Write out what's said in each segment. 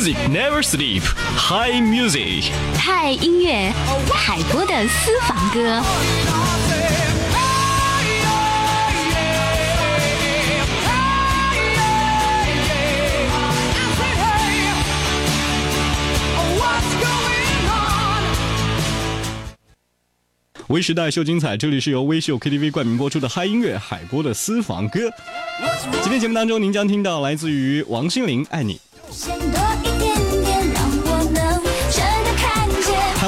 Music never sleep, high music。嗨音乐，海波的私房歌。微时代秀精彩，这里是由微秀 KTV 冠名播出的嗨音乐海波的私房歌。今天节目当中，您将听到来自于王心凌《爱你》。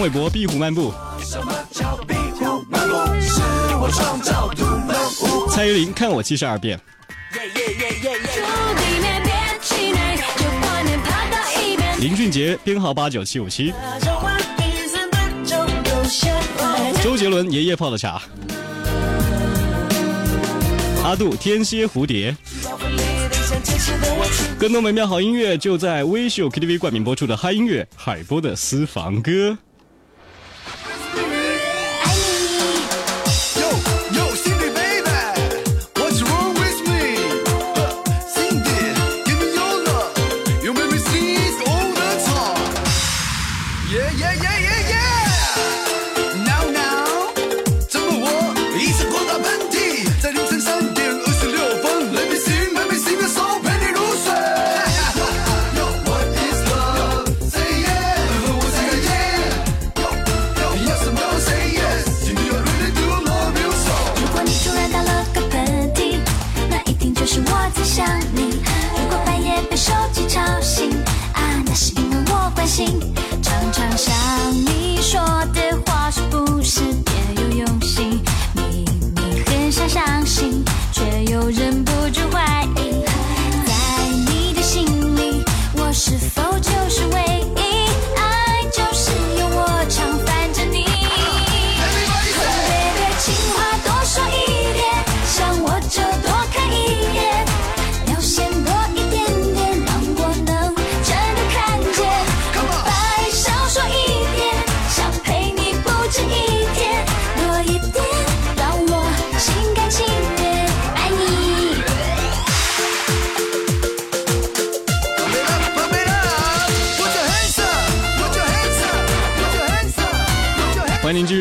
潘玮柏《壁虎漫步》。蔡依林《看我七十二变》。林俊杰编号八九七五七。周杰伦《爷爷泡的茶》，阿杜《天蝎蝴蝶》，更多美妙好音乐就在微秀 KTV 冠名播出的嗨音乐海波的私房歌。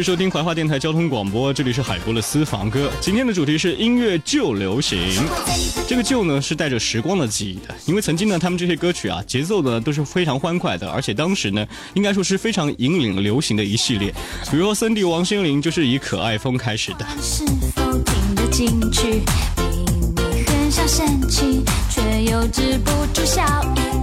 收听怀化电台交通广播，这里是海波的私房歌。今天的主题是音乐旧流行，这个旧呢是带着时光的记忆的，因为曾经呢他们这些歌曲啊节奏呢都是非常欢快的，而且当时呢应该说是非常引领流行的一系列，比如说森迪王心凌就是以可爱风开始的。是否听得进去？明明很想生气，却又止不住笑意。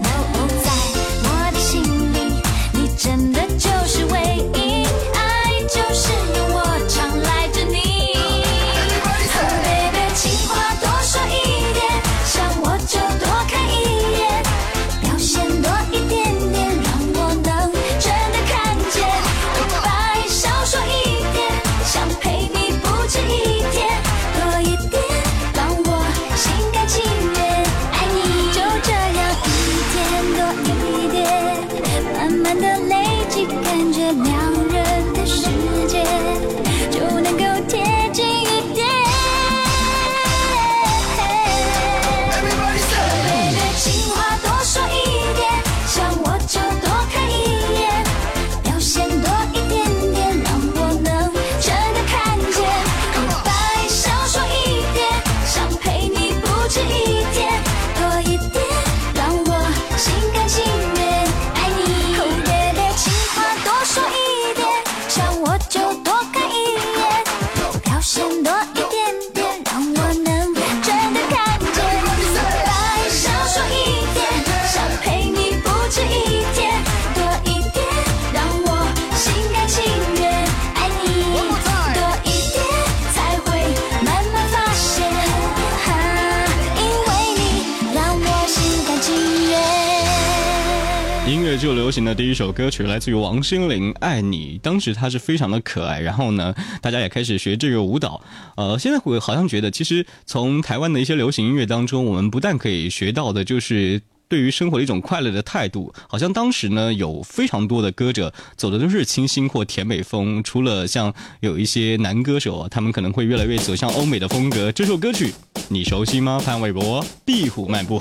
行的第一首歌曲来自于王心凌，《爱你》。当时她是非常的可爱，然后呢，大家也开始学这个舞蹈。呃，现在我好像觉得，其实从台湾的一些流行音乐当中，我们不但可以学到的，就是对于生活的一种快乐的态度。好像当时呢，有非常多的歌者走的都是清新或甜美风。除了像有一些男歌手，他们可能会越来越走向欧美的风格。这首歌曲你熟悉吗？潘玮柏《壁虎漫步》。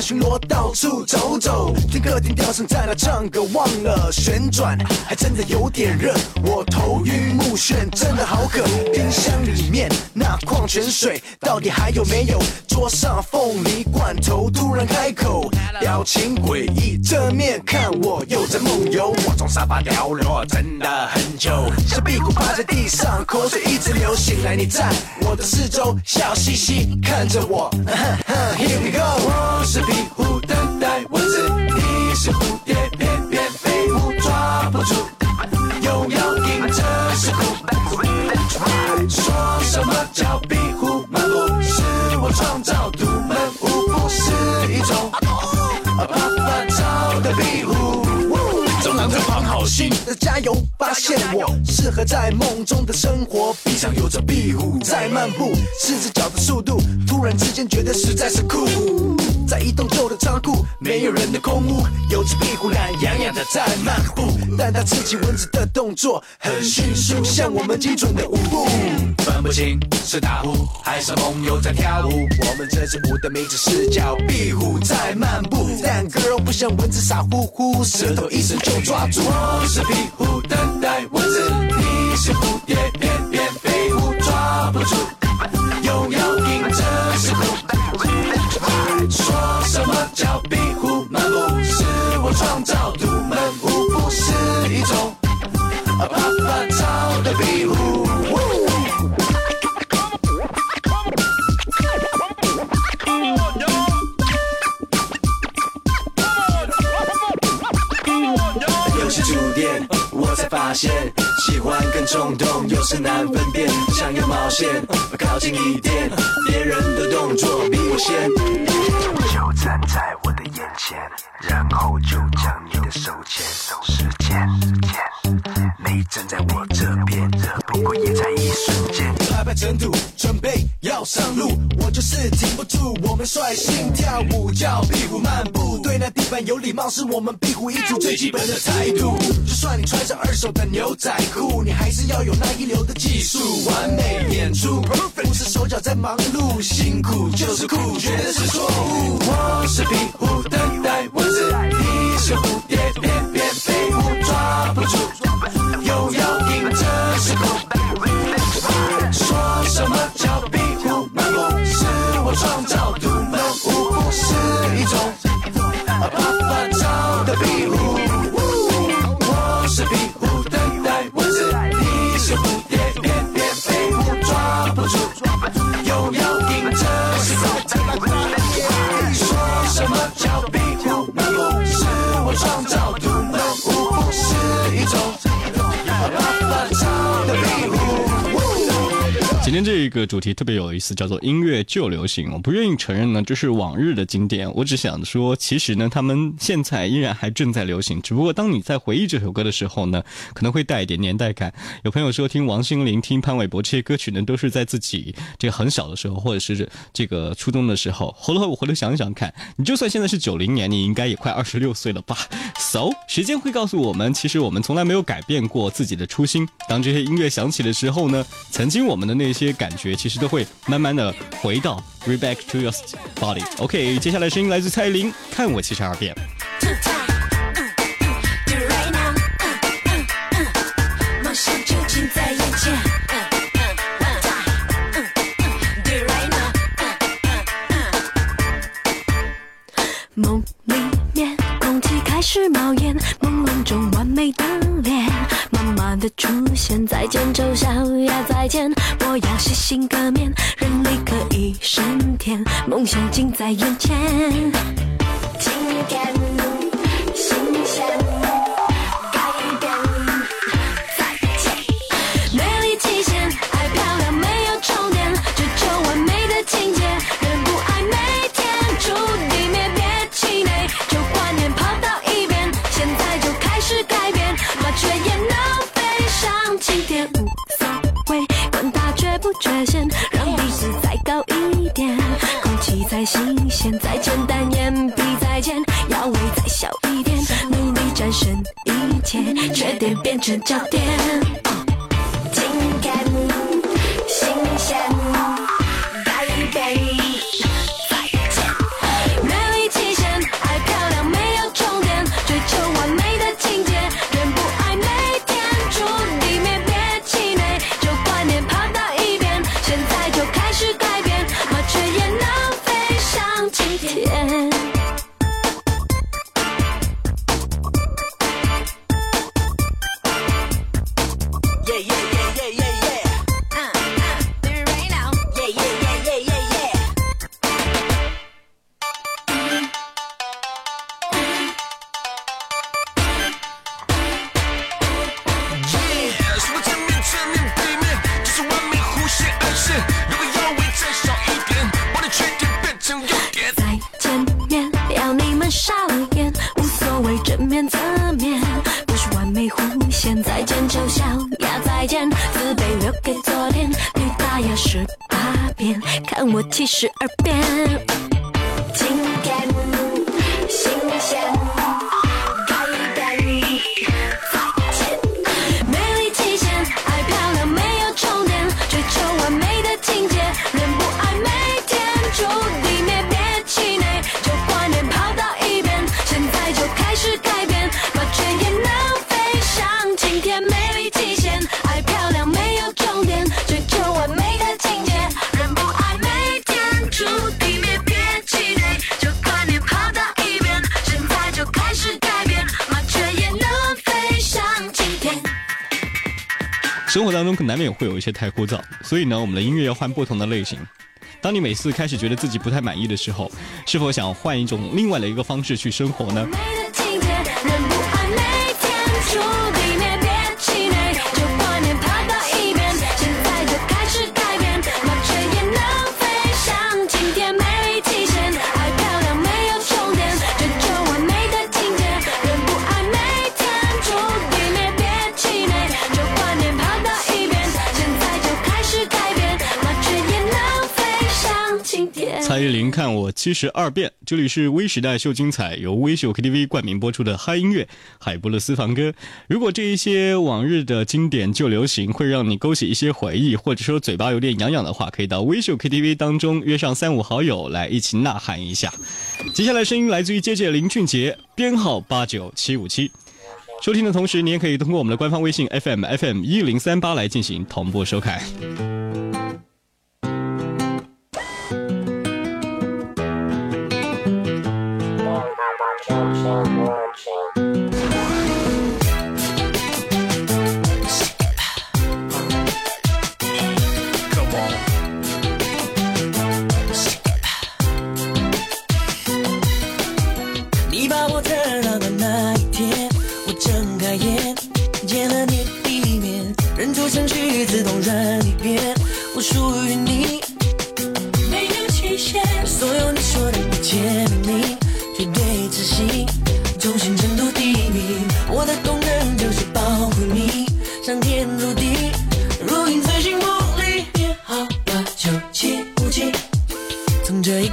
巡逻到处走走，听客厅调声在那唱歌，忘了旋转，还真的有点热，我头晕目眩，真的好渴。冰箱里面那矿泉水到底还有没有？桌上凤梨罐头突然开口，表情诡异，正面看我又在梦游。我从沙发掉落，真的很久，小屁股趴在地上，口水一直流。醒来你在我的四周，笑嘻嘻看着我。Here we go，壁虎等待蚊子，你是蝴蝶，翩翩飞舞抓不住，又要硬着是苦。说什么叫壁虎漫步？是我创造独心的加油，发现我适合在梦中的生活。闭上有着壁虎在漫步，四只脚的速度，突然之间觉得实在是酷。在一栋旧的仓库，没有人的空屋，有只壁虎懒洋洋的在漫步，但它刺激蚊子的动作很迅速，像我们精准的舞步。分不清是大呼还是梦游在跳舞，我们这支舞的名字是叫壁虎在漫步。但 girl 不像蚊子傻乎乎，舌头一伸就抓住。我是壁虎等待蚊子，喜欢跟冲动有时难分辨，想要冒险，靠近一点，别人的动作比我先。就站在我的眼前，然后就将你的手牵手。时间，你站在我这边，不过也在一瞬间。拍拍尘土，上路，我就是停不住。我们率性跳舞，叫壁虎漫步。对那地板有礼貌，是我们壁虎一族最基本的态度。就算你穿上二手的牛仔裤，你还是要有那一流的技术。完美演出，不是手脚在忙碌，辛苦就是酷，绝对是错误。我是壁虎，等待蚊子；你是蝴蝶，今天这一个主题特别有意思，叫做音乐旧流行。我不愿意承认呢，这是往日的经典。我只想说，其实呢，他们现在依然还正在流行。只不过当你在回忆这首歌的时候呢，可能会带一点年代感。有朋友说，听王心凌、听潘玮柏这些歌曲呢，都是在自己这个很小的时候，或者是这个初中的时候。后来我回头想想看，你就算现在是九零年，你应该也快二十六岁了吧？So，时间会告诉我们，其实我们从来没有改变过自己的初心。当这些音乐响起的时候呢，曾经我们的那些些感觉，其实都会慢慢的回到 re back to your body。OK，接下来声音来自蔡依林，看我七十二变。心革面，人类可以生恋，梦想近在眼前。今天新鲜改变，再见。美丽极限，爱漂亮没有终点，追求完美的境界，人不爱美天诛地灭，别气馁，旧观念抛到一边，现在就开始改变，麻雀也新鲜，再简单，眼皮再见，腰围再小一点，努力战胜一切，缺点变成焦点。天。自卑留给昨天，女大牙十八变，看我七十二变。生活当中难免会有一些太枯燥，所以呢，我们的音乐要换不同的类型。当你每次开始觉得自己不太满意的时候，是否想换一种另外的一个方式去生活呢？蔡依林看我七十二变，这里是微时代秀精彩，由微秀 KTV 冠名播出的嗨音乐海波勒私房歌。如果这一些往日的经典旧流行会让你勾起一些回忆，或者说嘴巴有点痒痒的话，可以到微秀 KTV 当中约上三五好友来一起呐喊一下。接下来声音来自于姐姐林俊杰，编号八九七五七。收听的同时，你也可以通过我们的官方微信 FM FM 一零三八来进行同步收看。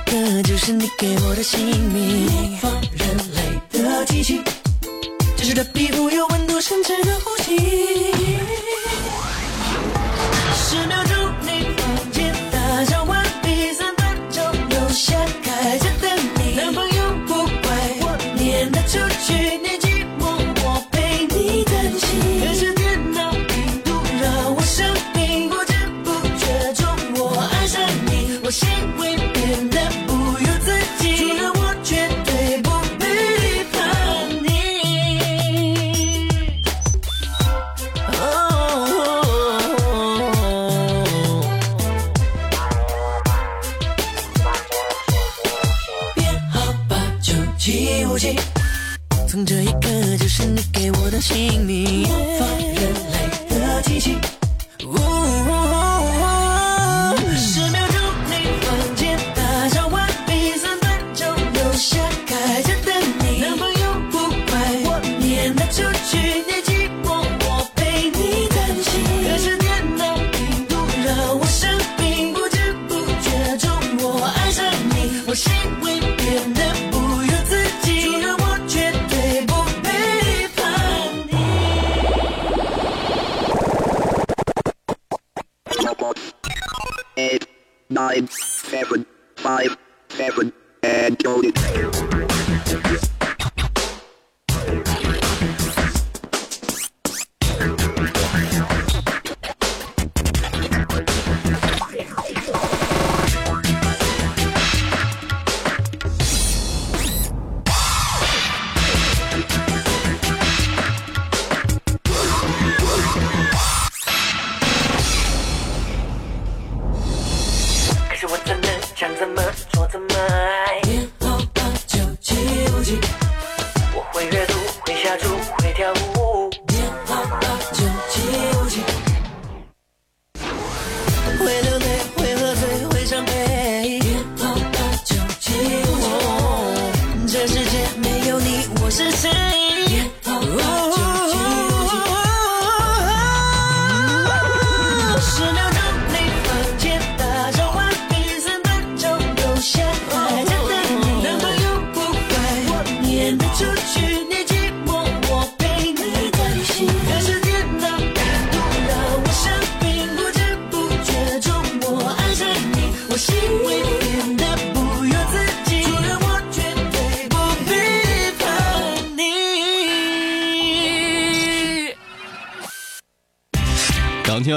歌就是你给我的姓名，模仿人类的机器，真实的皮肤有温度，深沉的呼吸。十秒 nine, seven, five, 可是我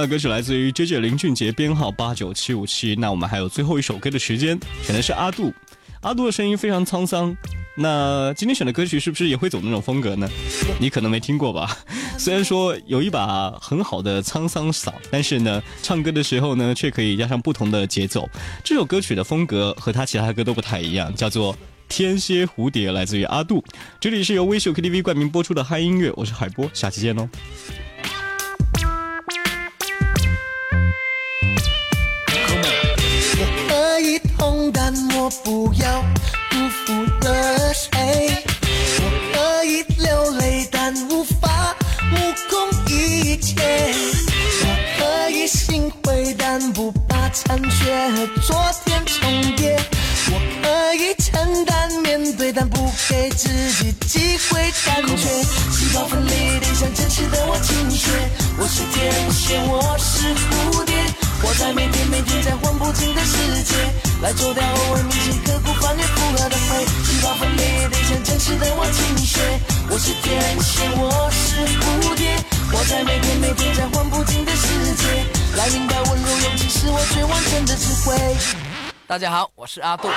的歌曲来自于 J J 林俊杰，编号八九七五七。那我们还有最后一首歌的时间，选的是阿杜。阿杜的声音非常沧桑。那今天选的歌曲是不是也会走那种风格呢？你可能没听过吧？虽然说有一把很好的沧桑嗓，但是呢，唱歌的时候呢，却可以加上不同的节奏。这首歌曲的风格和他其他的歌都不太一样，叫做《天蝎蝴蝶》，来自于阿杜。这里是由微秀 KTV 冠名播出的嗨音乐，我是海波，下期见哦。不要辜负了谁。我可以流泪，但无法目空一切。我可以心灰，但不把残缺和昨天重叠。我可以承担面对，但不给自己机会感觉。细胞分裂得像真实的我倾斜。我是天蝎，我是蝴我在每天每天在换不尽的世界，来做掉偶尔铭心刻骨翻越复合的灰。细胞分裂得像真实的我倾斜。我是天蝎，我是蝴蝶。我在每天每天在换不尽的世界，来明白温柔勇气是我最完整的智慧。大家好，我是阿杜。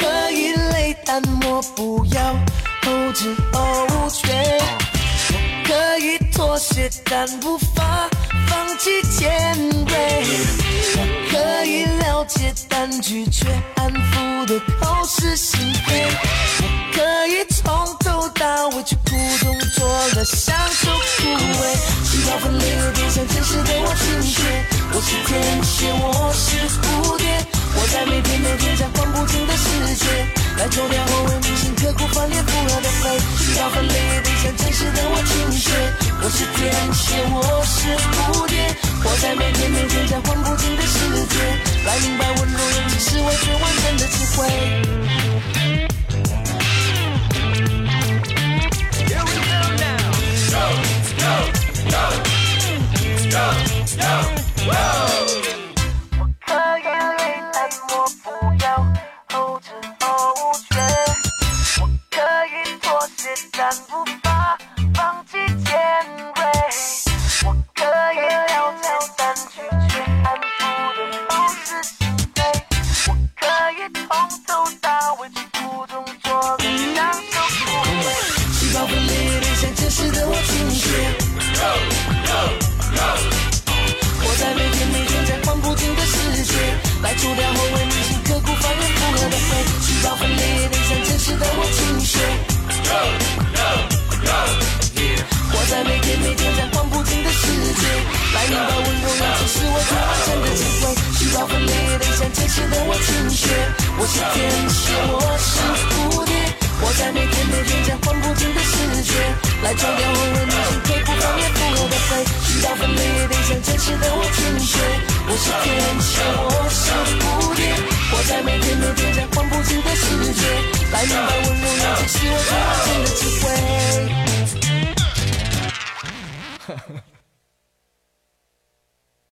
可以累，但我不要后知后觉。可以妥协，但无法放弃尖锐。我可以了解，但拒绝安抚的口是心非。我可以从头到尾去苦中作乐，享受枯萎。细胞分裂变成真实的我倾斜。我是天蝎，我是蝴蝶。活在每天每天在换不尽的世界，来做掉后为明星刻苦翻脸复合的灰。细胞分裂得像真实的我倾斜。我是天蝎，我是蝴蝶。活在每天每天在换不尽的世界，来明白温柔勇气是我最完整的智慧。可听雪我是天使我是蝴蝶我在每天每天在换不停的世界来照亮我们逆行不到也不后悔寻找分离。理想真坚持的我听雪我是天使我是蝴蝶我在每天每天在换不停的世界来明白温柔两极是我最完整的机会